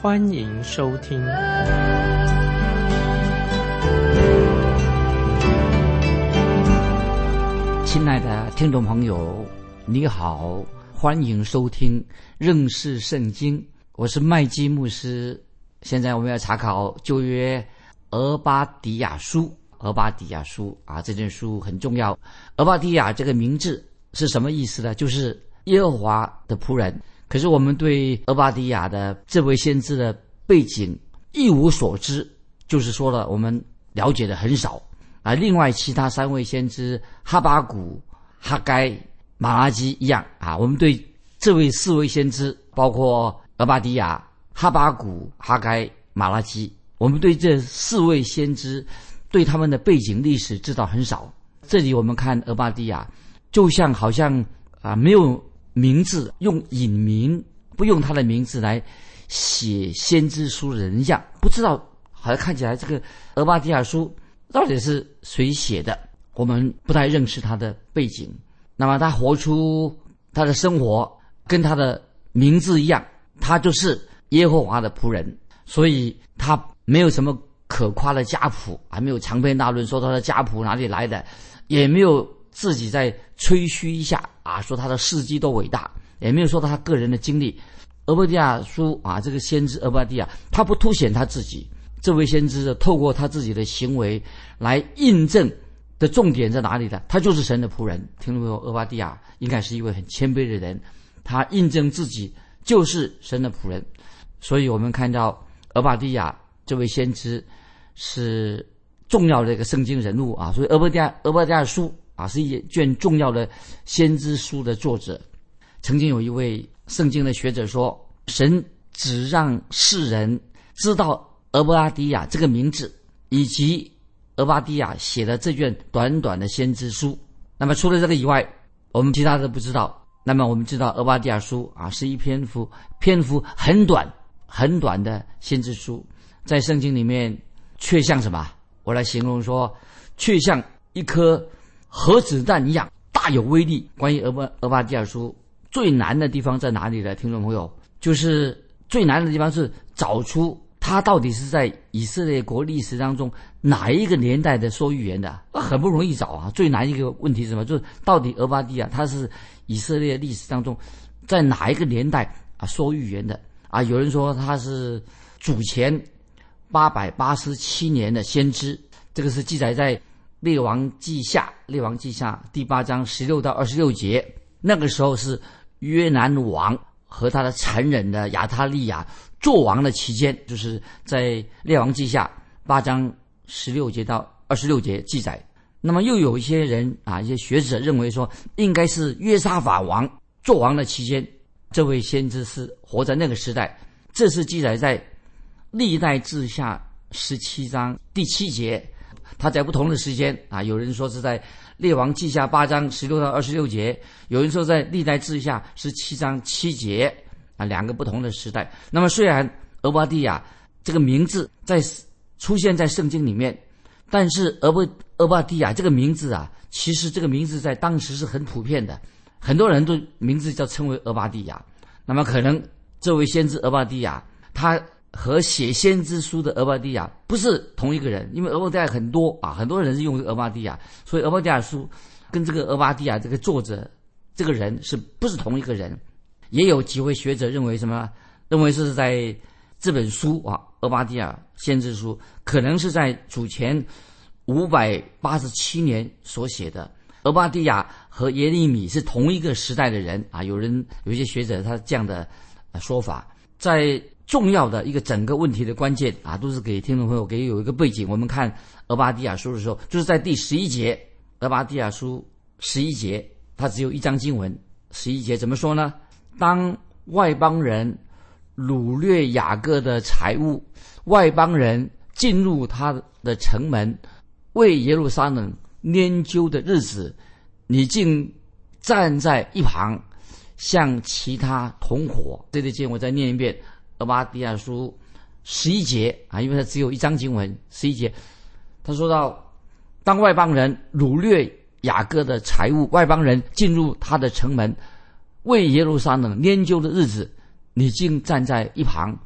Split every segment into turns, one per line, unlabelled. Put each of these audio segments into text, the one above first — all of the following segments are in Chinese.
欢迎收听。
亲爱的听众朋友，你好。欢迎收听认识圣经，我是麦基牧师。现在我们要查考旧约俄巴底亚书，俄巴底亚书啊，这卷书很重要。俄巴底亚这个名字是什么意思呢？就是耶和华的仆人。可是我们对俄巴迪亚的这位先知的背景一无所知，就是说了我们了解的很少啊。另外，其他三位先知哈巴谷、哈该。马拉基一样啊，我们对这位四位先知，包括俄巴迪亚、哈巴谷、哈该、马拉基，我们对这四位先知，对他们的背景历史知道很少。这里我们看俄巴迪亚，就像好像啊没有名字，用隐名，不用他的名字来写先知书人一样，不知道好像看起来这个俄巴迪亚书到底是谁写的，我们不太认识他的背景。那么他活出他的生活，跟他的名字一样，他就是耶和华的仆人，所以他没有什么可夸的家谱，还没有长篇大论说他的家谱哪里来的，也没有自己在吹嘘一下啊，说他的事迹多伟大，也没有说他个人的经历。俄巴底亚书啊，这个先知俄巴底亚，他不凸显他自己，这位先知透过他自己的行为来印证。的重点在哪里呢？他就是神的仆人。听到没有，俄巴蒂亚应该是一位很谦卑的人，他印证自己就是神的仆人。所以我们看到俄巴蒂亚这位先知是重要的一个圣经人物啊。所以俄巴蒂亚俄巴蒂亚书啊是一卷重要的先知书的作者。曾经有一位圣经的学者说，神只让世人知道俄巴迪亚这个名字以及。俄巴底亚写的这卷短短的先知书，那么除了这个以外，我们其他的不知道。那么我们知道俄巴底亚书啊，是一篇幅篇幅很短很短的先知书，在圣经里面却像什么？我来形容说，却像一颗核子弹一样大有威力。关于俄巴俄巴底亚书最难的地方在哪里呢？听众朋友，就是最难的地方是找出。他到底是在以色列国历史当中哪一个年代的说预言的？很不容易找啊！最难一个问题是什么？就是到底俄巴底亚他是以色列历史当中在哪一个年代啊说预言的？啊，有人说他是主前八百八十七年的先知，这个是记载在《列王记下》《列王记下》第八章十六到二十六节。那个时候是约南王和他的残忍的亚他利亚。做王的期间，就是在《列王记下》八章十六节到二十六节记载。那么又有一些人啊，一些学者认为说，应该是约沙法王做王的期间，这位先知是活在那个时代。这是记载在《历代志下》十七章第七节。他在不同的时间啊，有人说是在《列王记下》八章十六到二十六节，有人说在《历代志下》十七章七节。啊，两个不同的时代。那么，虽然俄巴蒂亚这个名字在出现在圣经里面，但是俄巴俄巴蒂亚这个名字啊，其实这个名字在当时是很普遍的，很多人都名字叫称为俄巴蒂亚。那么，可能这位先知俄巴蒂亚，他和写先知书的俄巴蒂亚不是同一个人，因为俄巴蒂亚很多啊，很多人是用俄巴蒂亚，所以俄巴蒂亚书跟这个俄巴蒂亚这个作者这个人是不是同一个人？也有几位学者认为什么？认为是在这本书啊，《俄巴底亚先知书》可能是在主前五百八十七年所写的。俄巴底亚和耶利米是同一个时代的人啊。有人有一些学者他这样的说法，在重要的一个整个问题的关键啊，都是给听众朋友给有一个背景。我们看《俄巴底亚书》的时候，就是在第十一节，《俄巴底亚书》十一节，它只有一章经文，十一节怎么说呢？当外邦人掳掠雅各的财物，外邦人进入他的城门，为耶路撒冷拈阄的日子，你竟站在一旁，向其他同伙。这里经我再念一遍《俄巴底亚书》十一节啊，因为它只有一章经文，十一节，他说到，当外邦人掳掠雅各的财物，外邦人进入他的城门，为耶路撒冷研究的日子。你竟站在一旁，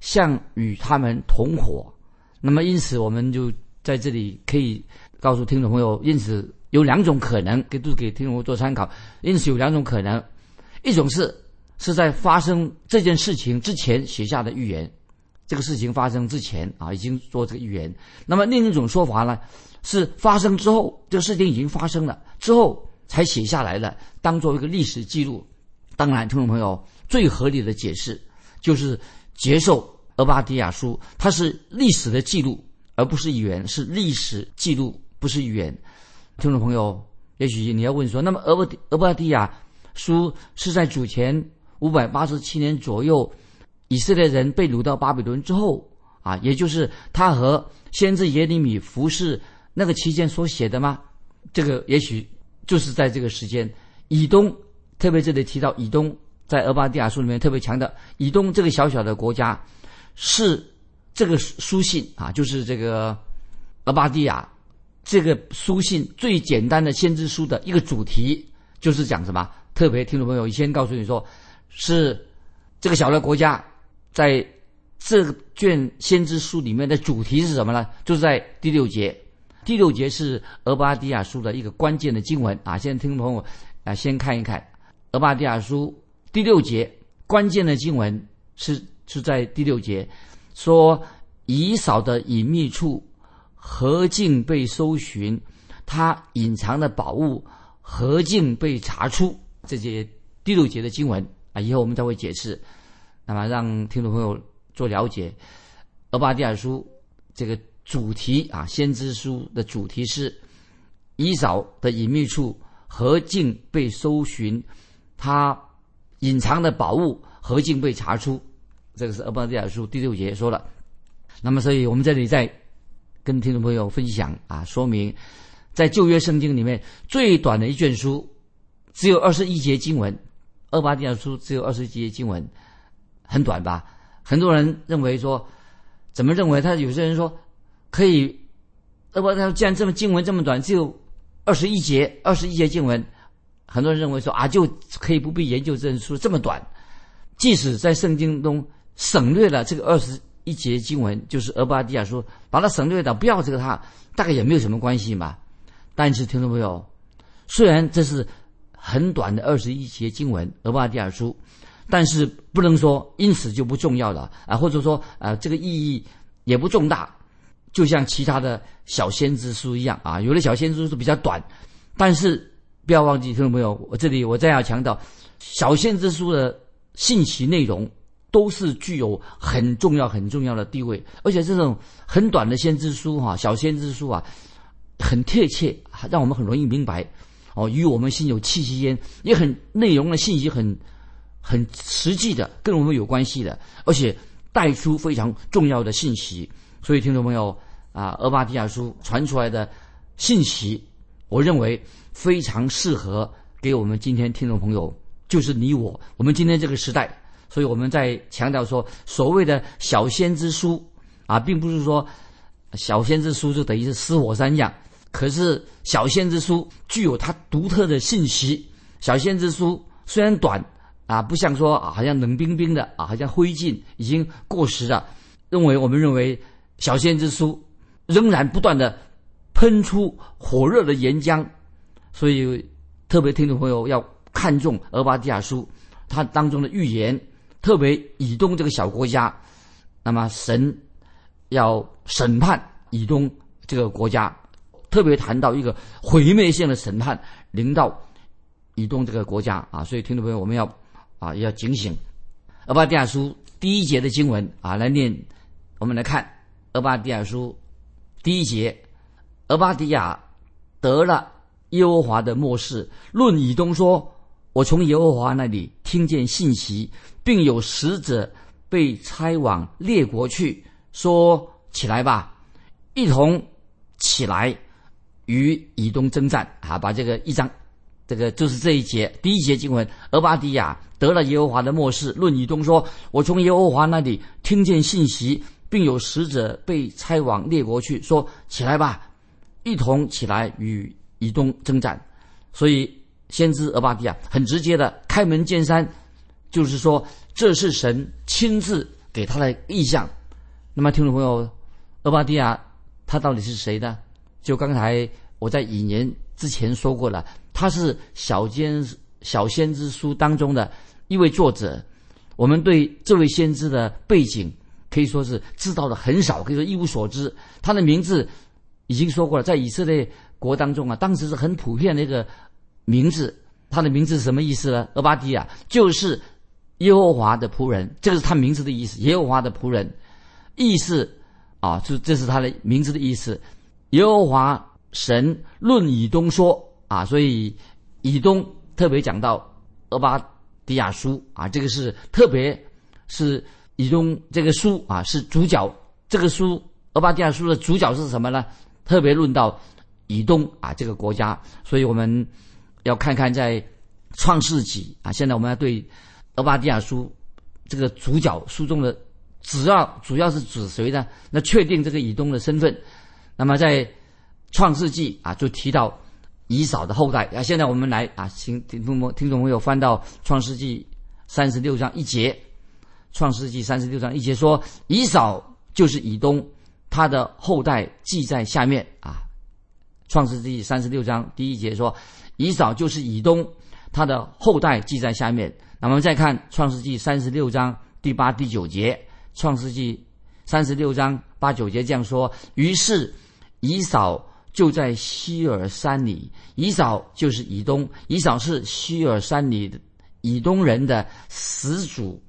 像与他们同伙。那么，因此我们就在这里可以告诉听众朋友，因此有两种可能，给都给听众朋友做参考。因此有两种可能，一种是是在发生这件事情之前写下的预言，这个事情发生之前啊已经做这个预言。那么另一种说法呢，是发生之后，这个事情已经发生了之后才写下来的，当做一个历史记录。当然，听众朋友。最合理的解释就是接受《俄巴底亚书》，它是历史的记录，而不是语言，是历史记录，不是语言。听众朋友，也许你要问说，那么《俄巴俄巴底亚书》是在主前五百八十七年左右，以色列人被掳到巴比伦之后啊，也就是他和先知耶利米服侍那个期间所写的吗？这个也许就是在这个时间，以东，特别这里提到以东。在俄巴底亚书里面特别强调，以东这个小小的国家，是这个书信啊，就是这个俄巴底亚这个书信最简单的先知书的一个主题，就是讲什么？特别听众朋友先告诉你说，是这个小的国家在这卷先知书里面的主题是什么呢？就是在第六节，第六节是俄巴底亚书的一个关键的经文啊。现在听众朋友啊，先看一看俄巴底亚书。第六节关键的经文是是在第六节，说以扫的隐秘处何竟被搜寻，他隐藏的宝物何竟被查出。这些第六节的经文啊，以后我们再会解释。那么让听众朋友做了解，俄巴第尔书这个主题啊，先知书的主题是以扫的隐秘处何竟被搜寻，他。隐藏的宝物何竟被查出？这个是《俄巴第尔书》第六节说了。那么，所以我们这里在跟听众朋友分享啊，说明在旧约圣经里面最短的一卷书只有二十一节经文，《厄巴底亚书》只有二十几节经文，很短吧？很多人认为说，怎么认为？他有些人说可以，《俄巴他既然这么经文这么短，只有二十一节，二十一节经文。很多人认为说啊，就可以不必研究这本书这么短，即使在圣经中省略了这个二十一节经文，就是厄巴底亚书，把它省略掉，不要这个它，大概也没有什么关系嘛。但是听众朋友，虽然这是很短的二十一节经文，俄巴底亚书，但是不能说因此就不重要了啊，或者说啊这个意义也不重大，就像其他的小先知书一样啊，有的小先知书比较短，但是。不要忘记，听众朋友，我这里我再要强调，小先知书的信息内容都是具有很重要、很重要的地位，而且这种很短的先知书哈，小先知书啊，很贴切，让我们很容易明白哦，与我们心有气息焉，也很内容的信息很很实际的，跟我们有关系的，而且带出非常重要的信息。所以，听众朋友啊，俄巴底亚书传出来的信息，我认为。非常适合给我们今天听众朋友，就是你我，我们今天这个时代，所以我们在强调说，所谓的小先知书啊，并不是说小先知书就等于是死火山一样，可是小先知书具有它独特的信息。小先知书虽然短啊，不像说啊，好像冷冰冰的啊，好像灰烬已经过时了。认为我们认为小先知书仍然不断的喷出火热的岩浆。所以，特别听众朋友要看重《俄巴底亚书》，它当中的预言，特别以东这个小国家，那么神要审判以东这个国家，特别谈到一个毁灭性的审判临到以东这个国家啊！所以，听众朋友，我们要啊要警醒，《俄巴底亚书》第一节的经文啊来念，我们来看《俄巴底亚书》第一节，俄巴迪亚得了。耶和华的末世论以东说：“我从耶和华那里听见信息，并有使者被差往列国去，说：“起来吧，一同起来，与以东征战。”啊，把这个一章，这个就是这一节第一节经文，俄巴底亚得了耶和华的漠视，论以东说：“我从耶和华那里听见信息，并有使者被差往列国去，说：起来吧，一同起来与以东征战。”所以。先知俄巴底亚很直接的开门见山，就是说这是神亲自给他的意象。那么听众朋友，俄巴底亚他到底是谁呢？就刚才我在引言之前说过了，他是小先小先知书当中的一位作者。我们对这位先知的背景可以说是知道的很少，可以说一无所知。他的名字已经说过了，在以色列国当中啊，当时是很普遍的一个。名字，他的名字是什么意思呢？俄巴底亚就是耶和华的仆人，这个是他名字的意思。耶和华的仆人，意思啊，就这是他的名字的意思。耶和华神论以东说啊，所以以东特别讲到俄巴迪亚书啊，这个是特别是以东这个书啊是主角。这个书俄巴迪亚书的主角是什么呢？特别论到以东啊这个国家，所以我们。要看看在创世纪啊，现在我们要对俄巴迪亚书这个主角书中的主要主要是指谁呢？那确定这个以东的身份。那么在创世纪啊，就提到以扫的后代啊。现在我们来啊，请听众朋听众朋友翻到创世纪三十六章一节。创世纪三十六章一节说，以扫就是以东，他的后代记在下面啊。创世纪三十六章第一节说。以扫就是以东，他的后代记在下面。那么再看创世纪三十六章第八、第九节，创世纪三十六章八九节这样说：于是以扫就在希尔山里，以扫就是以东，以扫是希尔山里的以东人的始祖，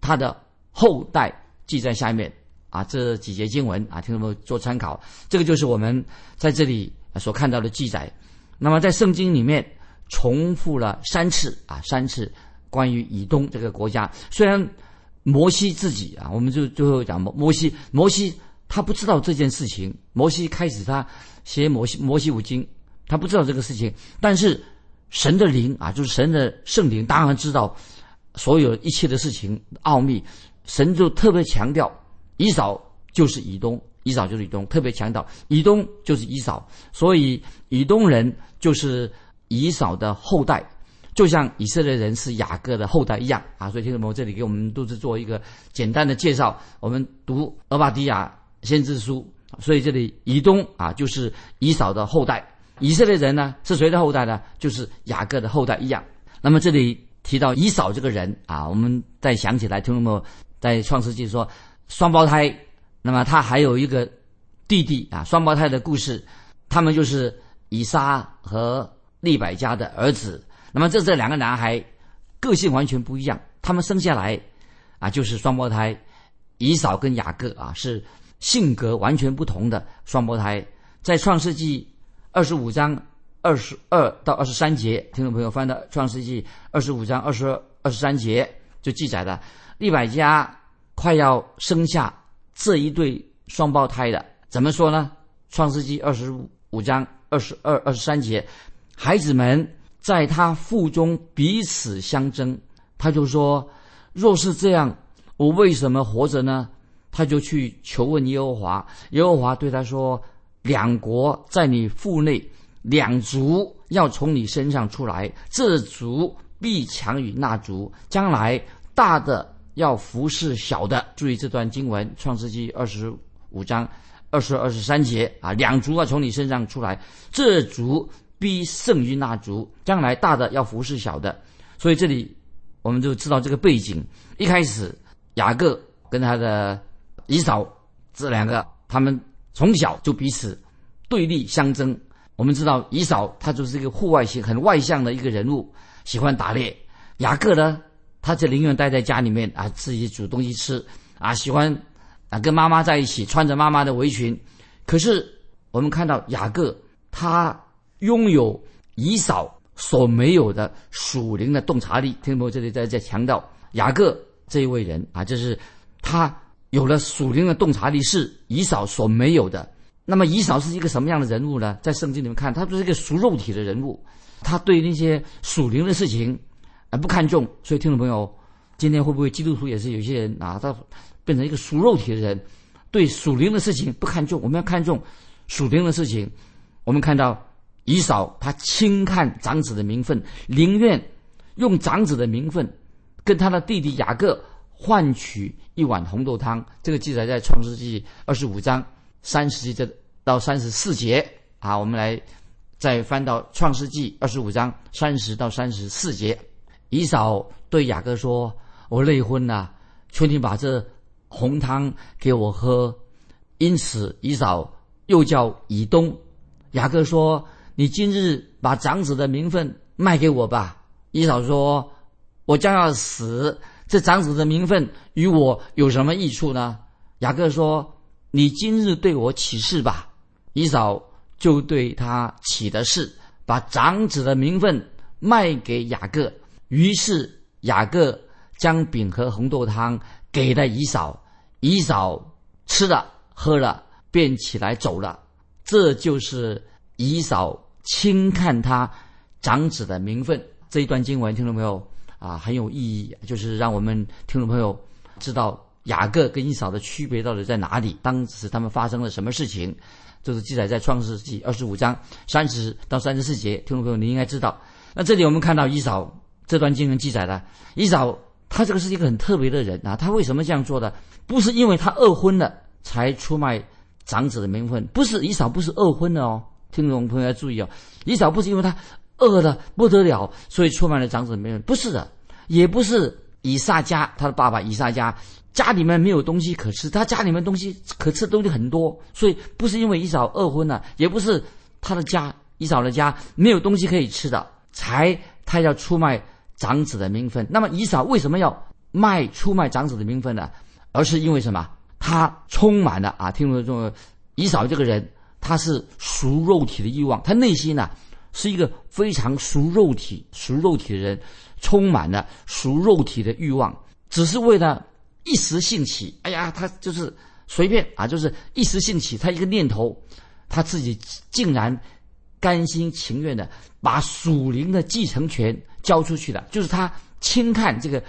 他的后代记在下面。啊，这几节经文啊，听众们做参考。这个就是我们在这里所看到的记载。那么在圣经里面重复了三次啊，三次关于以东这个国家。虽然摩西自己啊，我们就最后讲摩摩西，摩西他不知道这件事情。摩西开始他写摩西摩西五经，他不知道这个事情。但是神的灵啊，就是神的圣灵，当然知道所有一切的事情奥秘。神就特别强调，以扫就是以东。以扫就是以东，特别强调以东就是以扫，所以以东人就是以扫的后代，就像以色列人是雅各的后代一样啊。所以听众朋友，这里给我们都是做一个简单的介绍。我们读俄巴底亚先知书，所以这里以东啊就是以扫的后代，以色列人呢是谁的后代呢？就是雅各的后代一样。那么这里提到以扫这个人啊，我们再想起来，听众朋友在创世纪说双胞胎。那么他还有一个弟弟啊，双胞胎的故事，他们就是以撒和利百加的儿子。那么这这两个男孩个性完全不一样，他们生下来啊就是双胞胎，以扫跟雅各啊是性格完全不同的双胞胎。在创世纪二十五章二十二到二十三节，听众朋友翻到创世纪二十五章二十二二十三节就记载了利百加快要生下。这一对双胞胎的怎么说呢？创世纪二十五章二十二、二十三节，孩子们在他腹中彼此相争，他就说：“若是这样，我为什么活着呢？”他就去求问耶和华，耶和华对他说：“两国在你腹内，两族要从你身上出来，这族必强于那族，将来大的。”要服侍小的，注意这段经文，《创世纪》二十五章二十二、十三节啊，两族要从你身上出来，这族必胜于那族，将来大的要服侍小的。所以这里我们就知道这个背景。一开始雅各跟他的以扫这两个，他们从小就彼此对立相争。我们知道以扫他就是一个户外型、很外向的一个人物，喜欢打猎。雅各呢？他就宁愿待在家里面啊，自己煮东西吃啊，喜欢啊跟妈妈在一起，穿着妈妈的围裙。可是我们看到雅各，他拥有以扫所没有的属灵的洞察力。听众朋友，这里在在强调雅各这一位人啊，就是他有了属灵的洞察力，是以扫所没有的。那么以扫是一个什么样的人物呢？在圣经里面看，他不是一个属肉体的人物，他对那些属灵的事情啊不看重。所以听众朋友，今天会不会基督徒也是有些人啊，他变成一个属肉体的人，对属灵的事情不看重？我们要看重属灵的事情。我们看到以扫他轻看长子的名分，宁愿用长子的名分跟他的弟弟雅各换取一碗红豆汤。这个记载在创世纪二十五章。三十节到三十四节啊，我们来再翻到创世纪二十五章三十到三十四节。以扫对雅各说：“我累昏了，求你把这红汤给我喝。”因此，以扫又叫以东。雅各说：“你今日把长子的名分卖给我吧。”以扫说：“我将要死，这长子的名分与我有什么益处呢？”雅各说。你今日对我起誓吧，以扫就对他起的誓，把长子的名分卖给雅各。于是雅各将饼和红豆汤给了以扫，以扫吃了喝了，便起来走了。这就是以扫轻看他长子的名分。这一段经文听众朋友啊很有意义，就是让我们听众朋友知道。雅各跟以扫的区别到底在哪里？当时他们发生了什么事情？这是记载在创世纪二十五章三十到三十四节。听众朋友，你应该知道。那这里我们看到以扫这段经文记载了，以扫他这个是一个很特别的人啊。他为什么这样做的？不是因为他二婚了才出卖长子的名分，不是以扫不是二婚的哦。听众朋友要注意哦，以扫不是因为他饿的不得了，所以出卖了长子的名分，不是的，也不是以撒家他的爸爸以撒家。家里面没有东西可吃，他家里面东西可吃的东西很多，所以不是因为以扫二婚了，也不是他的家以扫的家没有东西可以吃的，才他要出卖长子的名分。那么以扫为什么要卖出卖长子的名分呢？而是因为什么？他充满了啊，听说说以扫这个人，他是属肉体的欲望，他内心呢是一个非常属肉体、属肉体的人，充满了属肉体的欲望，只是为了。一时兴起，哎呀，他就是随便啊，就是一时兴起，他一个念头，他自己竟然甘心情愿的把属灵的继承权交出去了，就是他轻看这个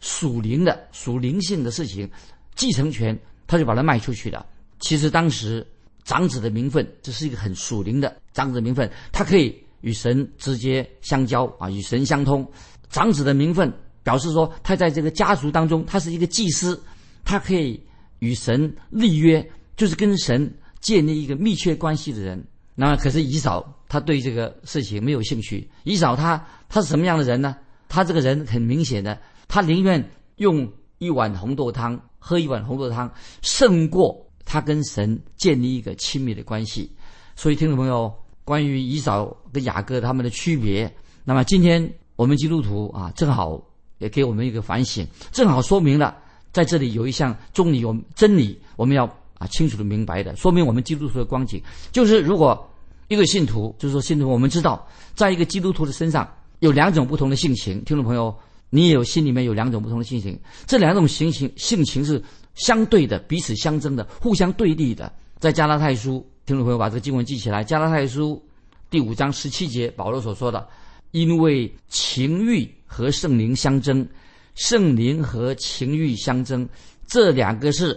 属灵的属灵性的事情，继承权他就把它卖出去了。其实当时长子的名分，这是一个很属灵的长子名分，他可以与神直接相交啊，与神相通，长子的名分。表示说，他在这个家族当中，他是一个祭司，他可以与神立约，就是跟神建立一个密切关系的人。那可是以扫，他对这个事情没有兴趣。以扫他他是什么样的人呢？他这个人很明显的，他宁愿用一碗红豆汤喝一碗红豆汤，胜过他跟神建立一个亲密的关系。所以，听众朋友，关于以扫跟雅各他们的区别，那么今天我们基督徒啊，正好。也给我们一个反省，正好说明了在这里有一项真理，我们真理我们要啊清楚的明白的，说明我们基督徒的光景，就是如果一个信徒，就是说信徒，我们知道，在一个基督徒的身上有两种不同的性情，听众朋友，你也有心里面有两种不同的性情，这两种性情性情是相对的，彼此相争的，互相对立的。在加拉太书，听众朋友把这个经文记起来，加拉太书第五章十七节，保罗所说的，因为情欲。和圣灵相争，圣灵和情欲相争，这两个是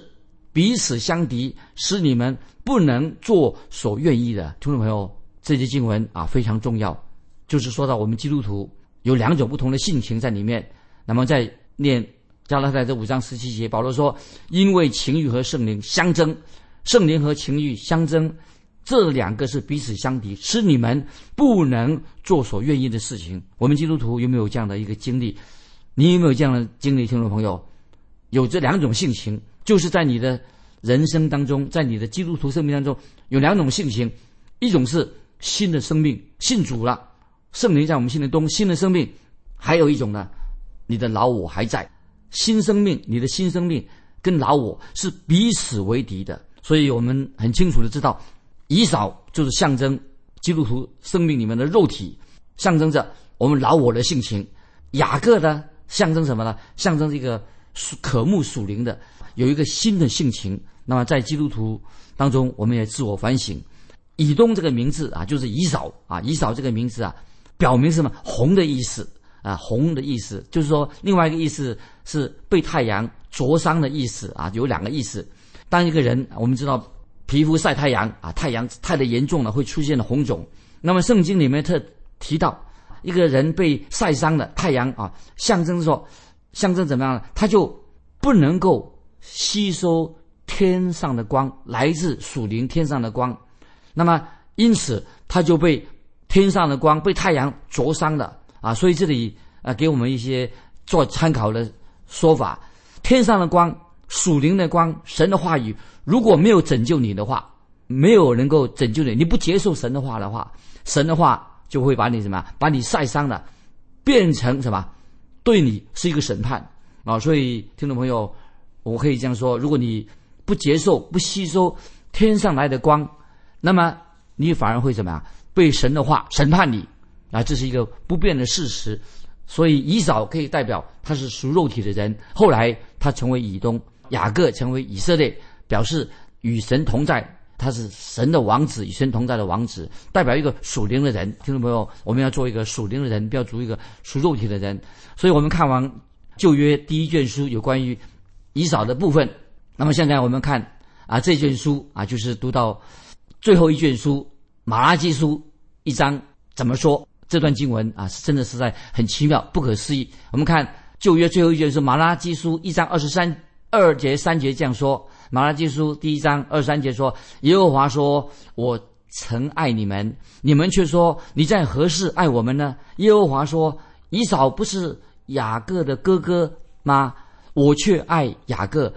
彼此相敌，使你们不能做所愿意的。听众朋友，这节经文啊非常重要，就是说到我们基督徒有两种不同的性情在里面。那么在念加拉太这五章十七节，保罗说：“因为情欲和圣灵相争，圣灵和情欲相争。”这两个是彼此相敌，使你们不能做所愿意的事情。我们基督徒有没有这样的一个经历？你有没有这样的经历？听众朋友，有这两种性情，就是在你的人生当中，在你的基督徒生命当中，有两种性情：一种是新的生命，信主了，圣灵在我们心里中新的生命；还有一种呢，你的老我还在，新生命，你的新生命跟老我是彼此为敌的。所以我们很清楚的知道。以扫就是象征基督徒生命里面的肉体，象征着我们老我的性情；雅各呢，象征什么呢？象征这个属渴慕属灵的。有一个新的性情。那么在基督徒当中，我们也自我反省。以东这个名字啊，就是以扫啊，以扫这个名字啊，表明什么？红的意思啊，红的意思，就是说另外一个意思是被太阳灼伤的意思啊，有两个意思。当一个人我们知道皮肤晒太阳啊，太阳太的严重了，会出现了红肿。那么圣经里面特提到，一个人被晒伤了，太阳啊，象征说，象征怎么样呢？他就不能够吸收天上的光，来自属灵天上的光。那么因此他就被天上的光被太阳灼伤了啊。所以这里啊，给我们一些做参考的说法：天上的光、属灵的光、神的话语，如果没有拯救你的话，没有能够拯救你，你不接受神的话的话，神的话就会把你什么？把你晒伤了，变成什么？对你是一个审判啊！所以听众朋友，我可以这样说：如果你不接受、不吸收天上来的光，那么你反而会怎么样？被神的话审判你啊！这是一个不变的事实。所以以扫可以代表他是属肉体的人，后来他成为以东，雅各成为以色列，表示与神同在。他是神的王子，与神同在的王子，代表一个属灵的人。听众朋友，我们要做一个属灵的人，不要做一个属肉体的人。所以我们看完旧约第一卷书有关于以扫的部分，那么现在我们看啊这卷书啊，就是读到最后一卷书马拉基书一章怎么说？这段经文啊，真的实在很奇妙，不可思议。我们看旧约最后一卷是马拉基书一章二十三二节三节这样说。马拉基书第一章二三节说：“耶和华说，我曾爱你们，你们却说你在何事爱我们呢？”耶和华说：“以扫不是雅各的哥哥吗？我却爱雅各，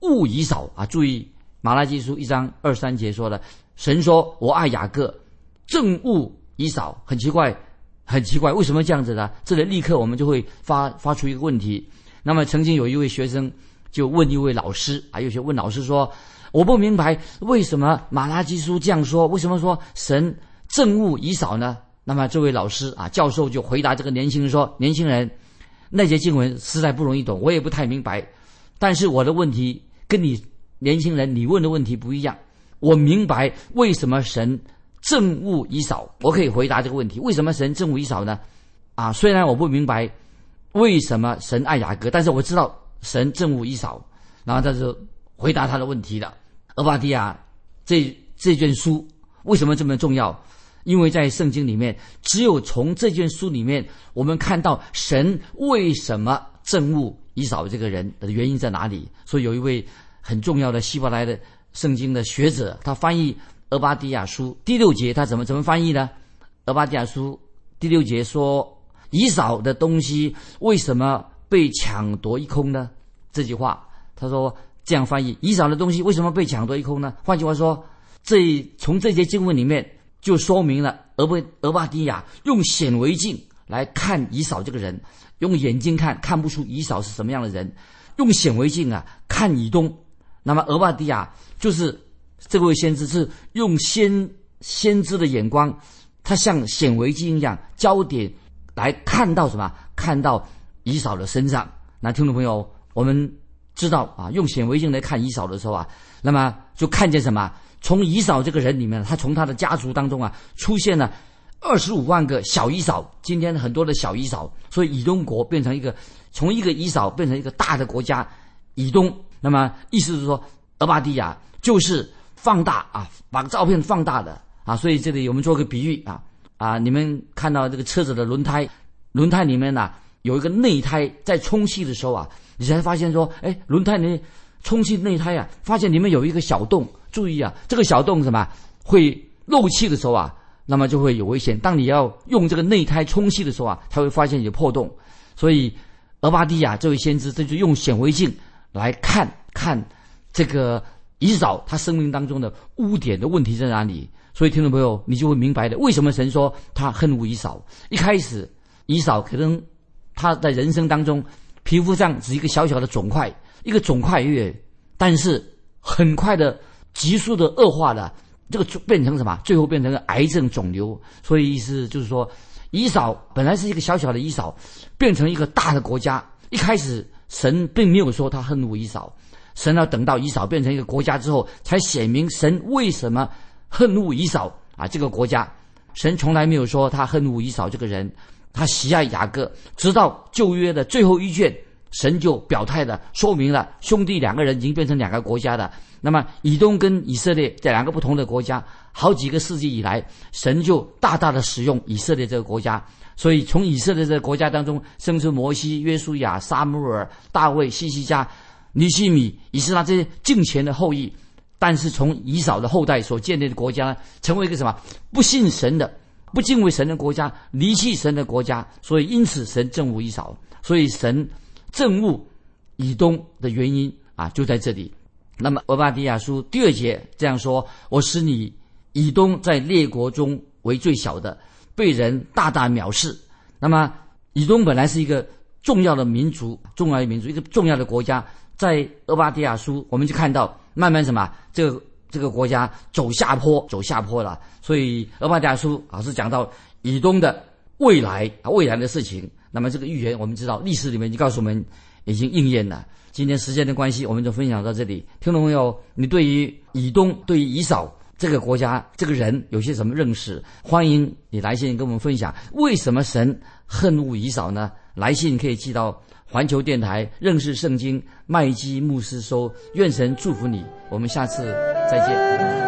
恶以扫啊！”注意，马拉基书一章二三节说的，神说我爱雅各，正恶以扫。很奇怪，很奇怪，为什么这样子呢？这里立刻我们就会发发出一个问题。那么曾经有一位学生。就问一位老师啊，有些问老师说：“我不明白为什么马拉基书这样说，为什么说神憎恶以扫呢？”那么这位老师啊，教授就回答这个年轻人说：“年轻人，那些经文实在不容易懂，我也不太明白。但是我的问题跟你年轻人你问的问题不一样，我明白为什么神憎恶以扫，我可以回答这个问题：为什么神憎恶以扫呢？啊，虽然我不明白为什么神爱雅各，但是我知道。”神政务一扫，然后他就回答他的问题了。俄巴底亚这这卷书为什么这么重要？因为在圣经里面，只有从这卷书里面，我们看到神为什么政务以扫这个人的原因在哪里。所以有一位很重要的希伯来的圣经的学者，他翻译俄巴底亚书第六节，他怎么怎么翻译呢？俄巴底亚书第六节说：以扫的东西为什么？被抢夺一空呢？这句话，他说这样翻译：以扫的东西为什么被抢夺一空呢？换句话说，这从这些经文里面就说明了，俄巴俄巴迪亚用显微镜来看以扫这个人，用眼睛看看不出以扫是什么样的人，用显微镜啊看以东。那么俄巴迪亚就是这位先知是用先先知的眼光，他像显微镜一样焦点来看到什么？看到。以扫的身上，那听众朋友，我们知道啊，用显微镜来看以扫的时候啊，那么就看见什么？从以扫这个人里面，他从他的家族当中啊，出现了二十五万个小以扫。今天很多的小以扫，所以以东国变成一个从一个以扫变成一个大的国家以东。那么意思是说，俄巴底亚就是放大啊，把照片放大的啊。所以这里我们做个比喻啊啊，你们看到这个车子的轮胎，轮胎里面呢。有一个内胎在充气的时候啊，你才发现说，哎，轮胎里充气内胎啊，发现里面有一个小洞。注意啊，这个小洞什么会漏气的时候啊，那么就会有危险。当你要用这个内胎充气的时候啊，它会发现有破洞。所以，俄巴蒂亚这位先知，这就用显微镜来看看这个以扫他生命当中的污点的问题在哪里。所以，听众朋友，你就会明白的，为什么神说他恨恶以扫。一开始，以扫可能。他在人生当中，皮肤上只一个小小的肿块，一个肿块月，但是很快的、急速的恶化了，这个变成什么？最后变成了癌症肿瘤。所以意思就是说，以扫本来是一个小小的以扫，变成一个大的国家。一开始神并没有说他恨恶以扫，神要等到以扫变成一个国家之后，才显明神为什么恨恶以扫啊这个国家。神从来没有说他恨恶以扫这个人，他喜爱雅各。直到旧约的最后一卷，神就表态的说明了兄弟两个人已经变成两个国家的。那么以东跟以色列这两个不同的国家，好几个世纪以来，神就大大的使用以色列这个国家。所以从以色列这个国家当中生出摩西、约书亚、撒母耳、大卫、西西家、尼西米、以斯拉这些敬虔的后裔。但是从以扫的后代所建立的国家呢，成为一个什么不信神的、不敬畏神的国家，离弃神的国家。所以因此神憎恶以扫，所以神憎恶以东的原因啊，就在这里。那么俄巴底亚书第二节这样说：“我使你以东在列国中为最小的，被人大大藐视。”那么以东本来是一个重要的民族，重要的民族，一个重要的国家。在俄巴迪亚书，我们就看到。慢慢什么？这个这个国家走下坡，走下坡了。所以俄巴迪亚书老是讲到以东的未来啊，未来的事情。那么这个预言，我们知道历史里面就告诉我们已经应验了。今天时间的关系，我们就分享到这里。听众朋友，你对于以东、对于以扫这个国家、这个人有些什么认识？欢迎你来信跟我们分享。为什么神恨恶以扫呢？来信可以寄到。环球电台认识圣经麦基牧师说：“愿神祝福你，我们下次再见。”